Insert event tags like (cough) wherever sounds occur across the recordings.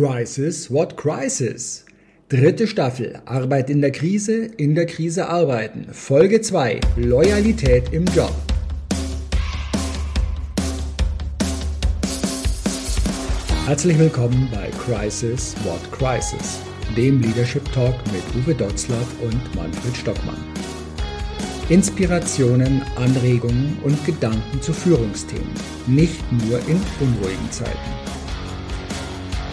Crisis, what crisis? Dritte Staffel, Arbeit in der Krise, in der Krise arbeiten. Folge 2, Loyalität im Job. Herzlich willkommen bei Crisis, what crisis? Dem Leadership Talk mit Uwe Dotzlaff und Manfred Stockmann. Inspirationen, Anregungen und Gedanken zu Führungsthemen, nicht nur in unruhigen Zeiten.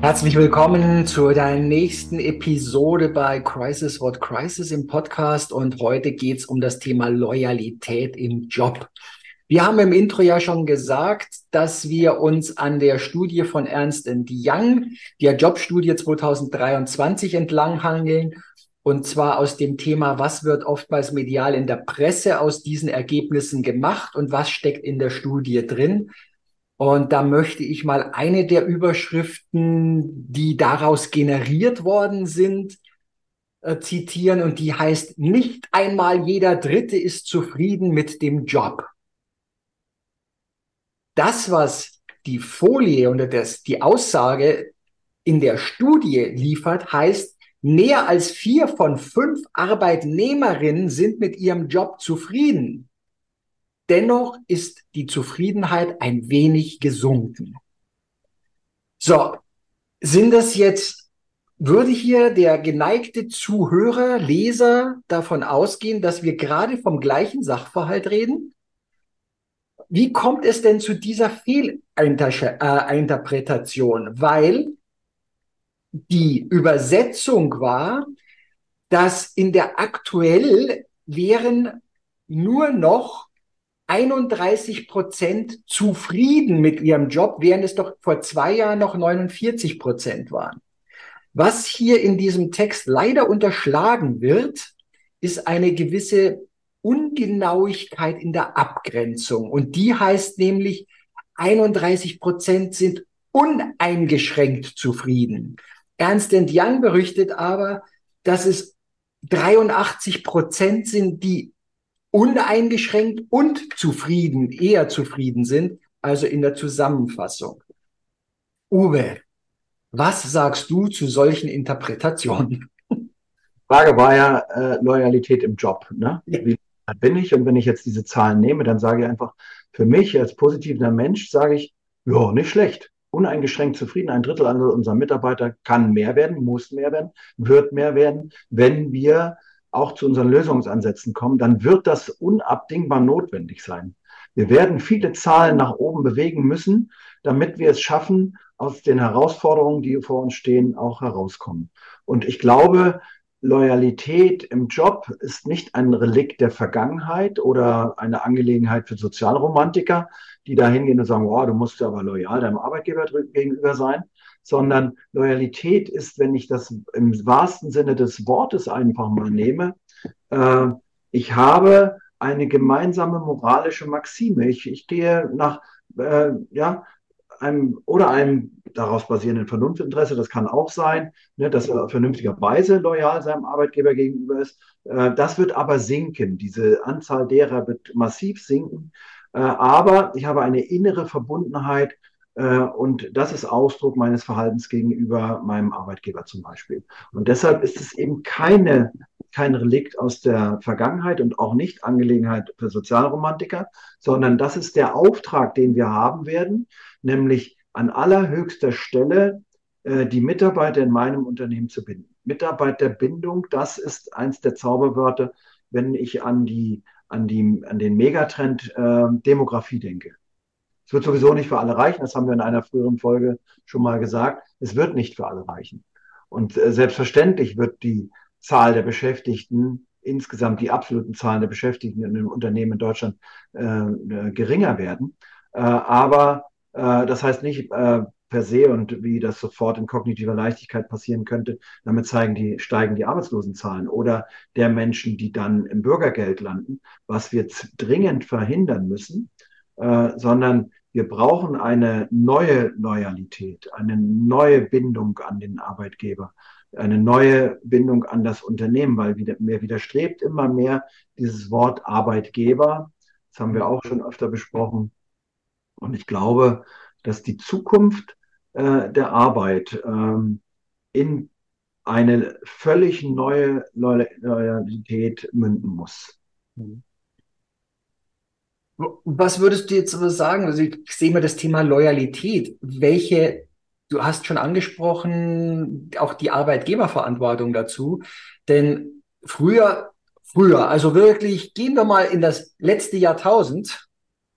Herzlich willkommen zu deiner nächsten Episode bei Crisis What Crisis im Podcast und heute geht es um das Thema Loyalität im Job. Wir haben im Intro ja schon gesagt, dass wir uns an der Studie von Ernst Young, der Jobstudie 2023 entlanghangeln und zwar aus dem Thema, was wird oftmals medial in der Presse aus diesen Ergebnissen gemacht und was steckt in der Studie drin. Und da möchte ich mal eine der Überschriften, die daraus generiert worden sind, äh, zitieren. Und die heißt, nicht einmal jeder Dritte ist zufrieden mit dem Job. Das, was die Folie oder das, die Aussage in der Studie liefert, heißt, mehr als vier von fünf Arbeitnehmerinnen sind mit ihrem Job zufrieden. Dennoch ist die Zufriedenheit ein wenig gesunken. So, sind das jetzt, würde hier der geneigte Zuhörer, Leser davon ausgehen, dass wir gerade vom gleichen Sachverhalt reden? Wie kommt es denn zu dieser Fehlinterpretation? Weil die Übersetzung war, dass in der aktuell wären nur noch 31 Prozent zufrieden mit ihrem Job, während es doch vor zwei Jahren noch 49 Prozent waren. Was hier in diesem Text leider unterschlagen wird, ist eine gewisse Ungenauigkeit in der Abgrenzung. Und die heißt nämlich, 31 Prozent sind uneingeschränkt zufrieden. Ernst Young berichtet aber, dass es 83 Prozent sind, die uneingeschränkt und zufrieden, eher zufrieden sind, also in der Zusammenfassung. Uwe, was sagst du zu solchen Interpretationen? Frage war ja äh, Loyalität im Job. Ne? Wie bin ich? Und wenn ich jetzt diese Zahlen nehme, dann sage ich einfach, für mich als positiver Mensch sage ich, ja, nicht schlecht. Uneingeschränkt zufrieden. Ein Drittel unserer Mitarbeiter kann mehr werden, muss mehr werden, wird mehr werden, wenn wir auch zu unseren Lösungsansätzen kommen, dann wird das unabdingbar notwendig sein. Wir werden viele Zahlen nach oben bewegen müssen, damit wir es schaffen, aus den Herausforderungen, die vor uns stehen, auch herauskommen. Und ich glaube, Loyalität im Job ist nicht ein Relikt der Vergangenheit oder eine Angelegenheit für Sozialromantiker, die da hingehen und sagen, wow, du musst aber loyal deinem Arbeitgeber gegenüber sein, sondern Loyalität ist, wenn ich das im wahrsten Sinne des Wortes einfach mal nehme, äh, ich habe eine gemeinsame moralische Maxime. Ich, ich gehe nach, äh, ja, einem oder einem daraus basierenden Vernunftinteresse, das kann auch sein, ne, dass er vernünftigerweise loyal seinem Arbeitgeber gegenüber ist. Äh, das wird aber sinken. Diese Anzahl derer wird massiv sinken. Äh, aber ich habe eine innere Verbundenheit und das ist Ausdruck meines Verhaltens gegenüber meinem Arbeitgeber zum Beispiel. Und deshalb ist es eben keine, kein Relikt aus der Vergangenheit und auch nicht Angelegenheit für Sozialromantiker, sondern das ist der Auftrag, den wir haben werden, nämlich an allerhöchster Stelle äh, die Mitarbeiter in meinem Unternehmen zu binden. Mitarbeiterbindung, das ist eins der Zauberwörter, wenn ich an die an, die, an den Megatrend äh, Demografie denke. Es wird sowieso nicht für alle reichen, das haben wir in einer früheren Folge schon mal gesagt. Es wird nicht für alle reichen. Und äh, selbstverständlich wird die Zahl der Beschäftigten, insgesamt die absoluten Zahlen der Beschäftigten in den Unternehmen in Deutschland äh, äh, geringer werden. Äh, aber äh, das heißt nicht, äh, per se und wie das sofort in kognitiver Leichtigkeit passieren könnte, damit zeigen die, steigen die Arbeitslosenzahlen oder der Menschen, die dann im Bürgergeld landen, was wir dringend verhindern müssen, äh, sondern wir brauchen eine neue Loyalität, eine neue Bindung an den Arbeitgeber, eine neue Bindung an das Unternehmen, weil wieder, mir widerstrebt immer mehr dieses Wort Arbeitgeber. Das haben wir auch schon öfter besprochen. Und ich glaube, dass die Zukunft äh, der Arbeit ähm, in eine völlig neue Loyalität münden muss. Was würdest du jetzt aber sagen? Also ich sehe mal das Thema Loyalität. Welche, du hast schon angesprochen, auch die Arbeitgeberverantwortung dazu. Denn früher, früher, also wirklich, gehen wir mal in das letzte Jahrtausend,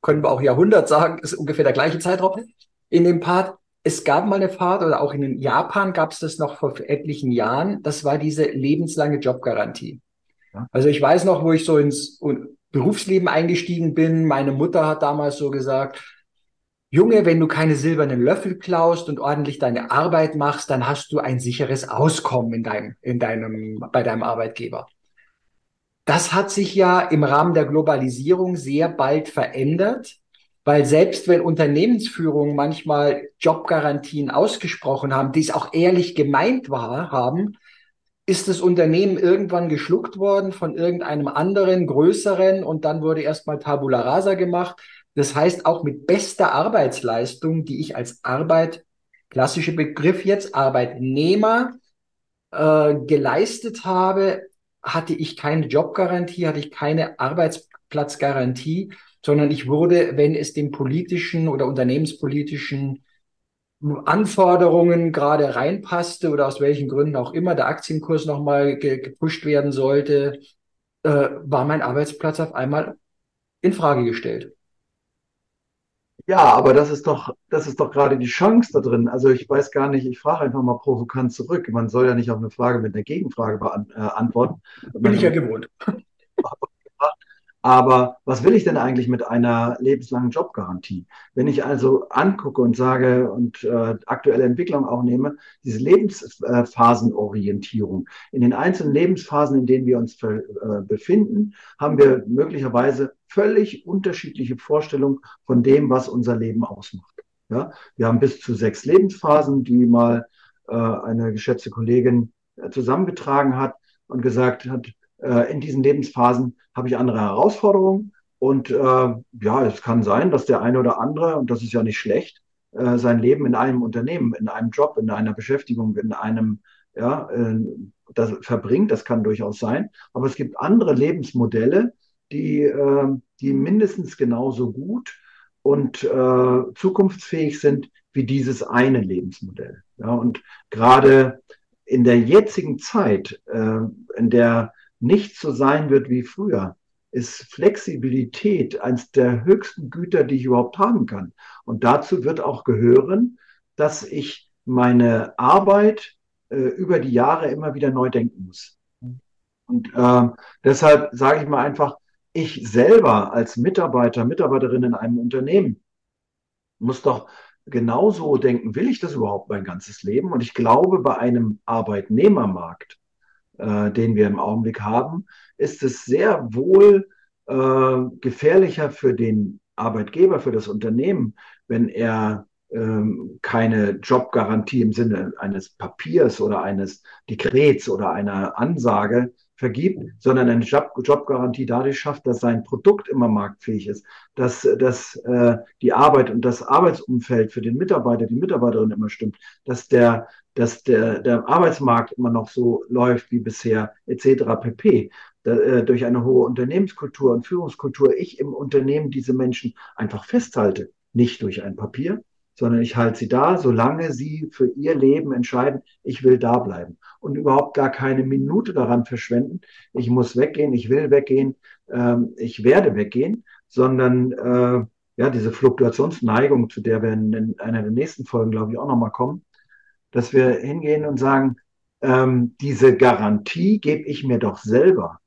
können wir auch Jahrhundert sagen, ist ungefähr der gleiche Zeitraum, in dem Part, es gab mal eine Fahrt oder auch in Japan gab es das noch vor etlichen Jahren. Das war diese lebenslange Jobgarantie. Also ich weiß noch, wo ich so ins Berufsleben eingestiegen bin. Meine Mutter hat damals so gesagt, Junge, wenn du keine silbernen Löffel klaust und ordentlich deine Arbeit machst, dann hast du ein sicheres Auskommen in deinem, in deinem, bei deinem Arbeitgeber. Das hat sich ja im Rahmen der Globalisierung sehr bald verändert. Weil selbst wenn Unternehmensführungen manchmal Jobgarantien ausgesprochen haben, die es auch ehrlich gemeint war, haben, ist das Unternehmen irgendwann geschluckt worden von irgendeinem anderen, größeren und dann wurde erstmal Tabula Rasa gemacht. Das heißt, auch mit bester Arbeitsleistung, die ich als Arbeit, klassische Begriff jetzt, Arbeitnehmer äh, geleistet habe, hatte ich keine Jobgarantie, hatte ich keine Arbeitsplatzgarantie sondern ich wurde, wenn es den politischen oder unternehmenspolitischen Anforderungen gerade reinpasste oder aus welchen Gründen auch immer der Aktienkurs nochmal ge gepusht werden sollte, äh, war mein Arbeitsplatz auf einmal in Frage gestellt. Ja, aber das ist doch, das ist doch gerade die Chance da drin. Also ich weiß gar nicht, ich frage einfach mal provokant zurück. Man soll ja nicht auf eine Frage mit einer Gegenfrage beantworten. Äh, Bin ich ja gewohnt. (laughs) Aber was will ich denn eigentlich mit einer lebenslangen Jobgarantie? Wenn ich also angucke und sage und äh, aktuelle Entwicklung auch nehme, diese Lebensphasenorientierung. In den einzelnen Lebensphasen, in denen wir uns äh, befinden, haben wir möglicherweise völlig unterschiedliche Vorstellungen von dem, was unser Leben ausmacht. Ja? Wir haben bis zu sechs Lebensphasen, die mal äh, eine geschätzte Kollegin äh, zusammengetragen hat und gesagt hat, äh, in diesen Lebensphasen habe ich andere Herausforderungen. Und äh, ja, es kann sein, dass der eine oder andere, und das ist ja nicht schlecht, äh, sein Leben in einem Unternehmen, in einem Job, in einer Beschäftigung, in einem, ja, äh, das verbringt. Das kann durchaus sein. Aber es gibt andere Lebensmodelle, die, äh, die mindestens genauso gut und äh, zukunftsfähig sind wie dieses eine Lebensmodell. Ja, und gerade in der jetzigen Zeit, äh, in der nicht so sein wird wie früher, ist Flexibilität eines der höchsten Güter, die ich überhaupt haben kann. Und dazu wird auch gehören, dass ich meine Arbeit äh, über die Jahre immer wieder neu denken muss. Und äh, deshalb sage ich mal einfach, ich selber als Mitarbeiter, Mitarbeiterin in einem Unternehmen muss doch genauso denken, will ich das überhaupt mein ganzes Leben? Und ich glaube, bei einem Arbeitnehmermarkt äh, den wir im Augenblick haben, ist es sehr wohl äh, gefährlicher für den Arbeitgeber, für das Unternehmen, wenn er ähm, keine Jobgarantie im Sinne eines Papiers oder eines Dekrets oder einer Ansage vergibt, sondern eine Job Jobgarantie dadurch schafft, dass sein Produkt immer marktfähig ist, dass, dass äh, die Arbeit und das Arbeitsumfeld für den Mitarbeiter, die Mitarbeiterin immer stimmt, dass der, dass der, der Arbeitsmarkt immer noch so läuft wie bisher, etc. pp. Da, äh, durch eine hohe Unternehmenskultur und Führungskultur ich im Unternehmen diese Menschen einfach festhalte, nicht durch ein Papier, sondern ich halte sie da, solange sie für ihr Leben entscheiden, ich will da bleiben und überhaupt gar keine Minute daran verschwenden, ich muss weggehen, ich will weggehen, ähm, ich werde weggehen, sondern äh, ja, diese Fluktuationsneigung, zu der wir in einer der nächsten Folgen, glaube ich, auch nochmal kommen, dass wir hingehen und sagen, ähm, diese Garantie gebe ich mir doch selber.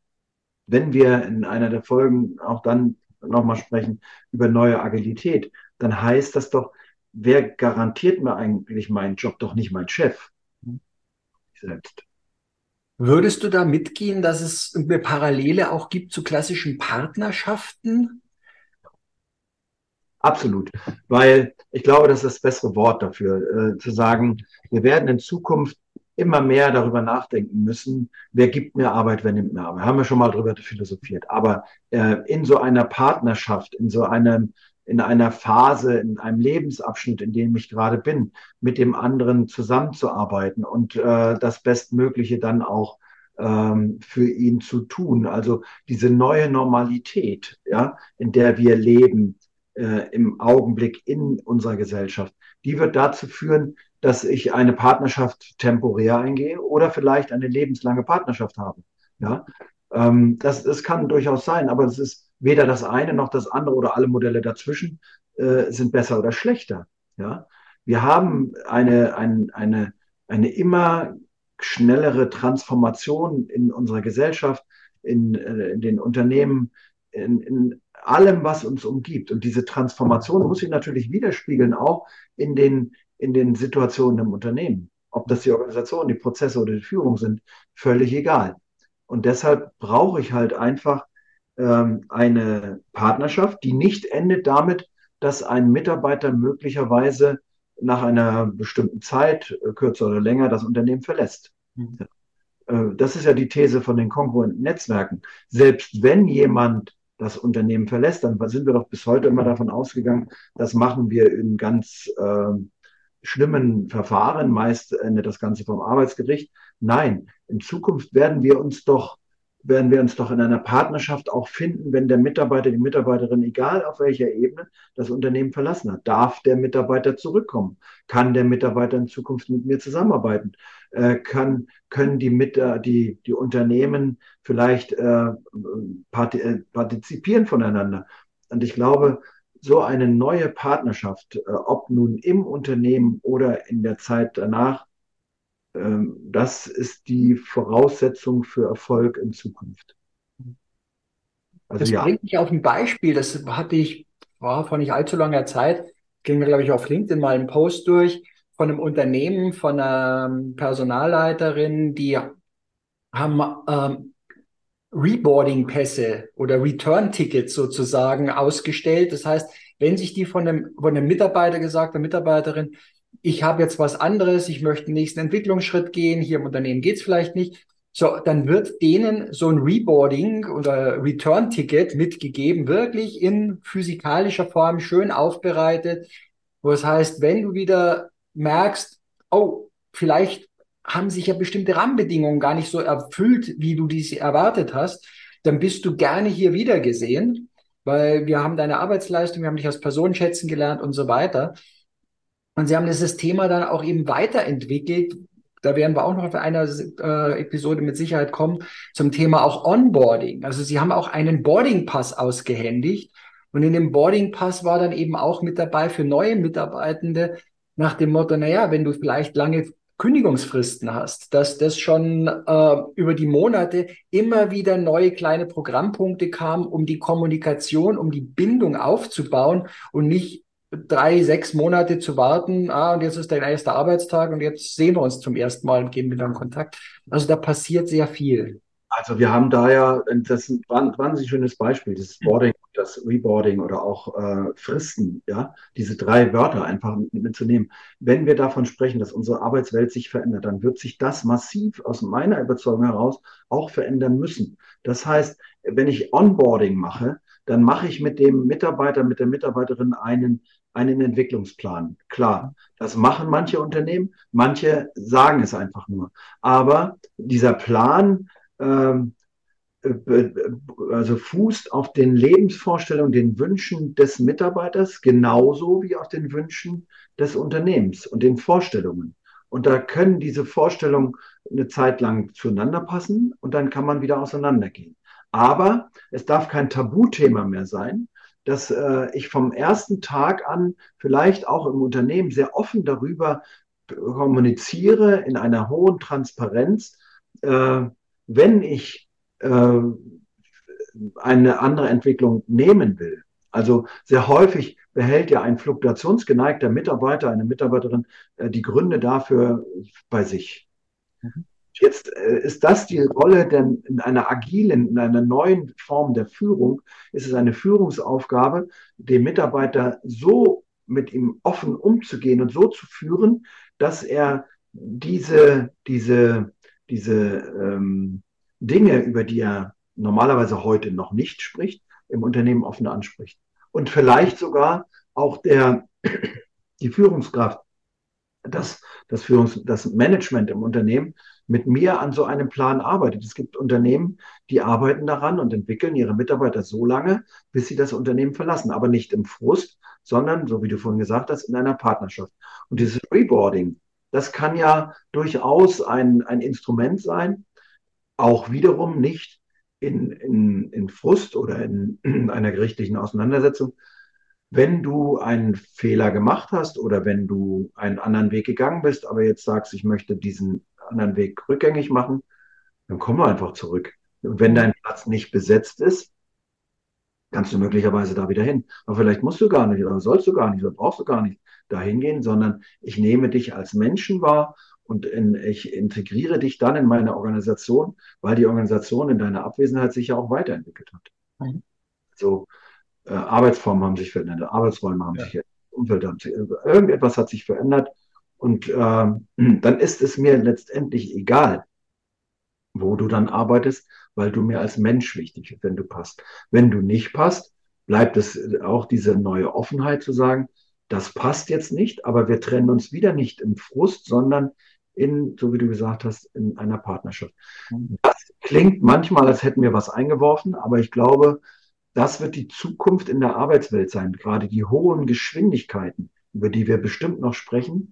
Wenn wir in einer der Folgen auch dann nochmal sprechen über neue Agilität, dann heißt das doch, wer garantiert mir eigentlich meinen Job? Doch nicht mein Chef. Selbst. Würdest du da mitgehen, dass es eine Parallele auch gibt zu klassischen Partnerschaften? Absolut, weil ich glaube, das ist das bessere Wort dafür, äh, zu sagen, wir werden in Zukunft immer mehr darüber nachdenken müssen, wer gibt mir Arbeit, wer nimmt mir Arbeit. Haben wir schon mal darüber philosophiert. Aber äh, in so einer Partnerschaft, in so einem, in einer Phase, in einem Lebensabschnitt, in dem ich gerade bin, mit dem anderen zusammenzuarbeiten und äh, das Bestmögliche dann auch ähm, für ihn zu tun. Also diese neue Normalität, ja, in der wir leben, äh, im Augenblick in unserer Gesellschaft, die wird dazu führen, dass ich eine Partnerschaft temporär eingehe oder vielleicht eine lebenslange Partnerschaft habe. Ja, ähm, das, das kann durchaus sein, aber es ist weder das eine noch das andere oder alle Modelle dazwischen äh, sind besser oder schlechter. Ja, wir haben eine, ein, eine, eine immer schnellere Transformation in unserer Gesellschaft, in, äh, in den Unternehmen, in, in allem, was uns umgibt. Und diese Transformation muss sich natürlich widerspiegeln, auch in den, in den Situationen im Unternehmen. Ob das die Organisation, die Prozesse oder die Führung sind, völlig egal. Und deshalb brauche ich halt einfach ähm, eine Partnerschaft, die nicht endet damit, dass ein Mitarbeiter möglicherweise nach einer bestimmten Zeit, äh, kürzer oder länger, das Unternehmen verlässt. Mhm. Äh, das ist ja die These von den konkurrenten Netzwerken. Selbst wenn jemand das Unternehmen verlässt, dann sind wir doch bis heute immer davon ausgegangen, das machen wir in ganz äh, schlimmen Verfahren, meist endet das Ganze vom Arbeitsgericht. Nein, in Zukunft werden wir uns doch werden wir uns doch in einer Partnerschaft auch finden, wenn der Mitarbeiter, die Mitarbeiterin, egal auf welcher Ebene, das Unternehmen verlassen hat. Darf der Mitarbeiter zurückkommen? Kann der Mitarbeiter in Zukunft mit mir zusammenarbeiten? Äh, kann, können die, mit, die, die Unternehmen vielleicht äh, partizipieren voneinander? Und ich glaube, so eine neue Partnerschaft, äh, ob nun im Unternehmen oder in der Zeit danach, das ist die Voraussetzung für Erfolg in Zukunft. Also, das ja. bringt mich auf ein Beispiel, das hatte ich, war vor nicht allzu langer Zeit, ging mir, glaube ich, auf LinkedIn mal einen Post durch von einem Unternehmen, von einer Personalleiterin, die haben ähm, Reboarding-Pässe oder Return-Tickets sozusagen ausgestellt. Das heißt, wenn sich die von einem, von einem Mitarbeiter gesagt, der Mitarbeiterin, ich habe jetzt was anderes, ich möchte den nächsten Entwicklungsschritt gehen, hier im Unternehmen geht's vielleicht nicht, so, dann wird denen so ein Reboarding oder Return-Ticket mitgegeben, wirklich in physikalischer Form schön aufbereitet, wo es heißt, wenn du wieder merkst, oh, vielleicht haben sich ja bestimmte Rahmenbedingungen gar nicht so erfüllt, wie du diese erwartet hast, dann bist du gerne hier wieder gesehen, weil wir haben deine Arbeitsleistung, wir haben dich als Person schätzen gelernt und so weiter. Und sie haben dieses Thema dann auch eben weiterentwickelt. Da werden wir auch noch auf einer äh, Episode mit Sicherheit kommen zum Thema auch Onboarding. Also sie haben auch einen Boarding Pass ausgehändigt. Und in dem Boarding Pass war dann eben auch mit dabei für neue Mitarbeitende nach dem Motto, naja, wenn du vielleicht lange Kündigungsfristen hast, dass das schon äh, über die Monate immer wieder neue kleine Programmpunkte kam, um die Kommunikation, um die Bindung aufzubauen und nicht drei, sechs Monate zu warten, ah, und jetzt ist dein erster Arbeitstag und jetzt sehen wir uns zum ersten Mal und gehen wieder in Kontakt. Also da passiert sehr viel. Also wir haben da ja, das ist ein wahnsinnig schönes Beispiel, das Boarding, das Reboarding oder auch äh, Fristen, ja, diese drei Wörter einfach mitzunehmen. Wenn wir davon sprechen, dass unsere Arbeitswelt sich verändert, dann wird sich das massiv aus meiner Überzeugung heraus auch verändern müssen. Das heißt, wenn ich Onboarding mache, dann mache ich mit dem Mitarbeiter, mit der Mitarbeiterin einen, einen Entwicklungsplan. Klar, das machen manche Unternehmen, manche sagen es einfach nur. Aber dieser Plan ähm, äh, also fußt auf den Lebensvorstellungen, den Wünschen des Mitarbeiters genauso wie auf den Wünschen des Unternehmens und den Vorstellungen. Und da können diese Vorstellungen eine Zeit lang zueinander passen und dann kann man wieder auseinandergehen. Aber es darf kein Tabuthema mehr sein, dass äh, ich vom ersten Tag an vielleicht auch im Unternehmen sehr offen darüber kommuniziere in einer hohen Transparenz, äh, wenn ich äh, eine andere Entwicklung nehmen will, Also sehr häufig behält ja ein fluktuationsgeneigter Mitarbeiter, eine Mitarbeiterin äh, die Gründe dafür bei sich. Mhm. Jetzt äh, ist das die Rolle denn in einer agilen, in einer neuen Form der Führung, ist es eine Führungsaufgabe, den Mitarbeiter so mit ihm offen umzugehen und so zu führen, dass er diese, diese, diese ähm, Dinge, über die er normalerweise heute noch nicht spricht, im Unternehmen offen anspricht. Und vielleicht sogar auch der, die Führungskraft, das, das, Führungs-, das Management im Unternehmen mit mir an so einem Plan arbeitet. Es gibt Unternehmen, die arbeiten daran und entwickeln ihre Mitarbeiter so lange, bis sie das Unternehmen verlassen. Aber nicht im Frust, sondern, so wie du vorhin gesagt hast, in einer Partnerschaft. Und dieses Reboarding, das kann ja durchaus ein, ein Instrument sein, auch wiederum nicht in, in, in Frust oder in, in einer gerichtlichen Auseinandersetzung, wenn du einen Fehler gemacht hast oder wenn du einen anderen Weg gegangen bist, aber jetzt sagst, ich möchte diesen anderen Weg rückgängig machen, dann komm einfach zurück. Und wenn dein Platz nicht besetzt ist, kannst du möglicherweise da wieder hin. Aber vielleicht musst du gar nicht oder sollst du gar nicht oder brauchst du gar nicht dahin gehen, sondern ich nehme dich als Menschen wahr und in, ich integriere dich dann in meine Organisation, weil die Organisation in deiner Abwesenheit sich ja auch weiterentwickelt hat. Mhm. So, äh, Arbeitsformen haben sich verändert, Arbeitsräume haben ja. sich verändert, Umfeld haben sich, irgendetwas hat sich verändert und äh, (clears throat) dann ist es mir letztendlich egal, wo du dann arbeitest, weil du mir als Mensch wichtig bist, wenn du passt. Wenn du nicht passt, bleibt es auch diese neue Offenheit zu sagen, das passt jetzt nicht, aber wir trennen uns wieder nicht im Frust, sondern in, so wie du gesagt hast, in einer Partnerschaft. Mhm. Das klingt manchmal, als hätten wir was eingeworfen, aber ich glaube, das wird die Zukunft in der Arbeitswelt sein. Gerade die hohen Geschwindigkeiten, über die wir bestimmt noch sprechen.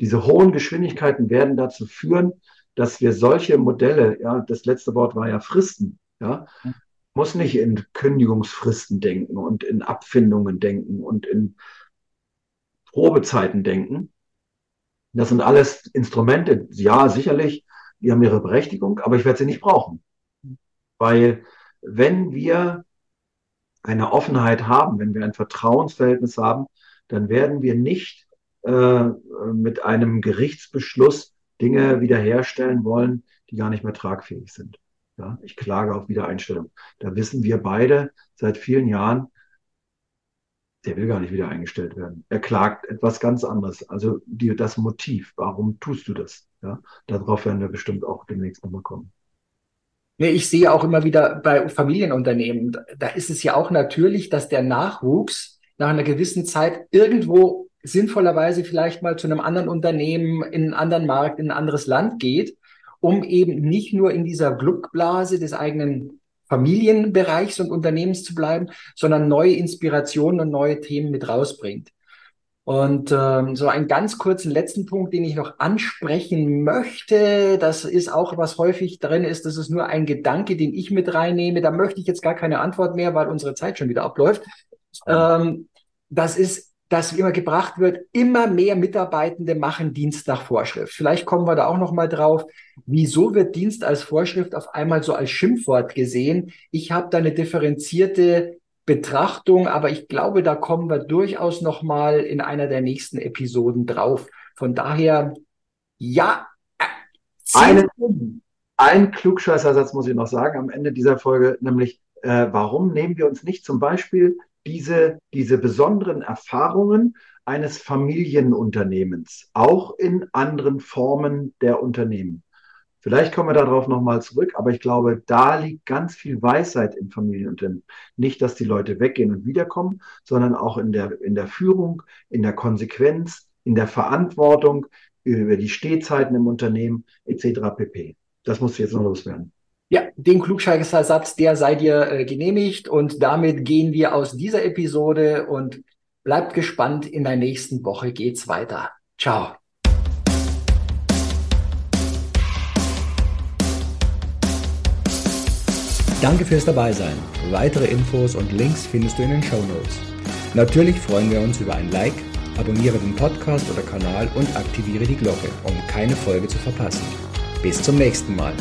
Diese hohen Geschwindigkeiten werden dazu führen, dass wir solche Modelle, ja, das letzte Wort war ja Fristen, ja, muss nicht in Kündigungsfristen denken und in Abfindungen denken und in Probezeiten denken. Das sind alles Instrumente, ja, sicherlich, die haben ihre Berechtigung, aber ich werde sie nicht brauchen. Weil wenn wir eine Offenheit haben, wenn wir ein Vertrauensverhältnis haben, dann werden wir nicht äh, mit einem Gerichtsbeschluss Dinge wiederherstellen wollen, die gar nicht mehr tragfähig sind. Ja, ich klage auf Wiedereinstellung. Da wissen wir beide seit vielen Jahren, der will gar nicht wieder eingestellt werden. Er klagt etwas ganz anderes. Also die, das Motiv, warum tust du das? Ja, darauf werden wir bestimmt auch demnächst nochmal kommen. Nee, ich sehe auch immer wieder bei Familienunternehmen, da ist es ja auch natürlich, dass der Nachwuchs nach einer gewissen Zeit irgendwo sinnvollerweise vielleicht mal zu einem anderen Unternehmen, in einen anderen Markt, in ein anderes Land geht, um eben nicht nur in dieser Glückblase des eigenen Familienbereichs und Unternehmens zu bleiben, sondern neue Inspirationen und neue Themen mit rausbringt. Und ähm, so einen ganz kurzen letzten Punkt, den ich noch ansprechen möchte, das ist auch, was häufig drin ist, das ist nur ein Gedanke, den ich mit reinnehme. Da möchte ich jetzt gar keine Antwort mehr, weil unsere Zeit schon wieder abläuft. Ähm, das ist, dass immer gebracht wird, immer mehr Mitarbeitende machen Dienst nach Vorschrift. Vielleicht kommen wir da auch noch mal drauf. Wieso wird Dienst als Vorschrift auf einmal so als Schimpfwort gesehen? Ich habe da eine differenzierte Betrachtung, aber ich glaube, da kommen wir durchaus noch mal in einer der nächsten Episoden drauf. Von daher, ja. Einen, ein Klugscheißersatz muss ich noch sagen am Ende dieser Folge, nämlich, äh, warum nehmen wir uns nicht zum Beispiel diese, diese besonderen Erfahrungen eines Familienunternehmens auch in anderen Formen der Unternehmen? Vielleicht kommen wir darauf nochmal zurück, aber ich glaube, da liegt ganz viel Weisheit im Familienunternehmen. Nicht, dass die Leute weggehen und wiederkommen, sondern auch in der, in der Führung, in der Konsequenz, in der Verantwortung über die Stehzeiten im Unternehmen etc. pp. Das muss jetzt noch loswerden. Ja, den Klugscheißersatz, der sei dir äh, genehmigt und damit gehen wir aus dieser Episode und bleibt gespannt. In der nächsten Woche geht's weiter. Ciao. Danke fürs Dabeisein. Weitere Infos und Links findest du in den Show Notes. Natürlich freuen wir uns über ein Like, abonniere den Podcast oder Kanal und aktiviere die Glocke, um keine Folge zu verpassen. Bis zum nächsten Mal.